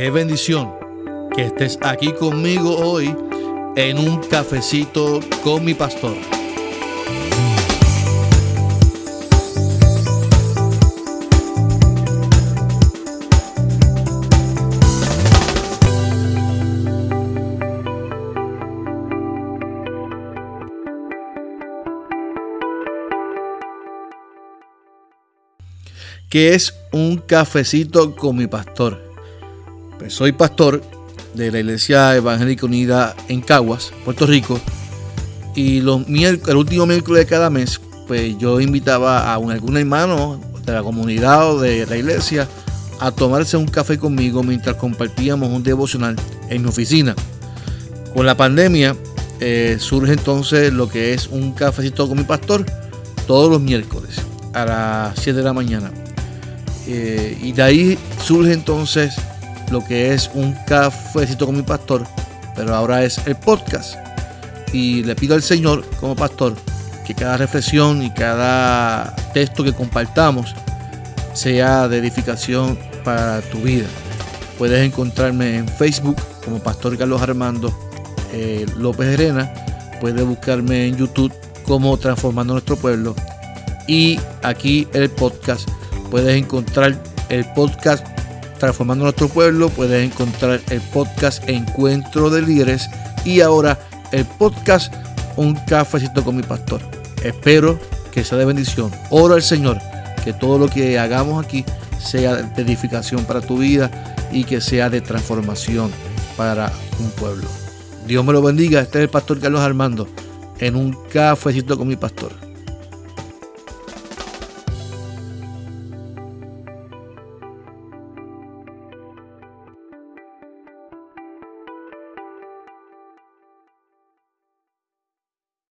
Qué bendición que estés aquí conmigo hoy en un cafecito con mi pastor. ¿Qué es un cafecito con mi pastor? Pues soy pastor de la Iglesia Evangélica Unida en Caguas, Puerto Rico. Y los el último miércoles de cada mes, pues yo invitaba a algún hermano de la comunidad o de la iglesia a tomarse un café conmigo mientras compartíamos un devocional en mi oficina. Con la pandemia eh, surge entonces lo que es un cafecito con mi pastor todos los miércoles a las 7 de la mañana. Eh, y de ahí surge entonces lo que es un cafecito con mi pastor, pero ahora es el podcast. Y le pido al Señor como pastor que cada reflexión y cada texto que compartamos sea de edificación para tu vida. Puedes encontrarme en Facebook como Pastor Carlos Armando eh, López Herena. Puedes buscarme en YouTube como Transformando Nuestro Pueblo. Y aquí el podcast Puedes encontrar el podcast Transformando Nuestro Pueblo, puedes encontrar el podcast Encuentro de Líderes y ahora el podcast Un Cafecito con mi Pastor. Espero que sea de bendición. Oro al Señor que todo lo que hagamos aquí sea de edificación para tu vida y que sea de transformación para un pueblo. Dios me lo bendiga. Este es el pastor Carlos Armando en un cafecito con mi pastor.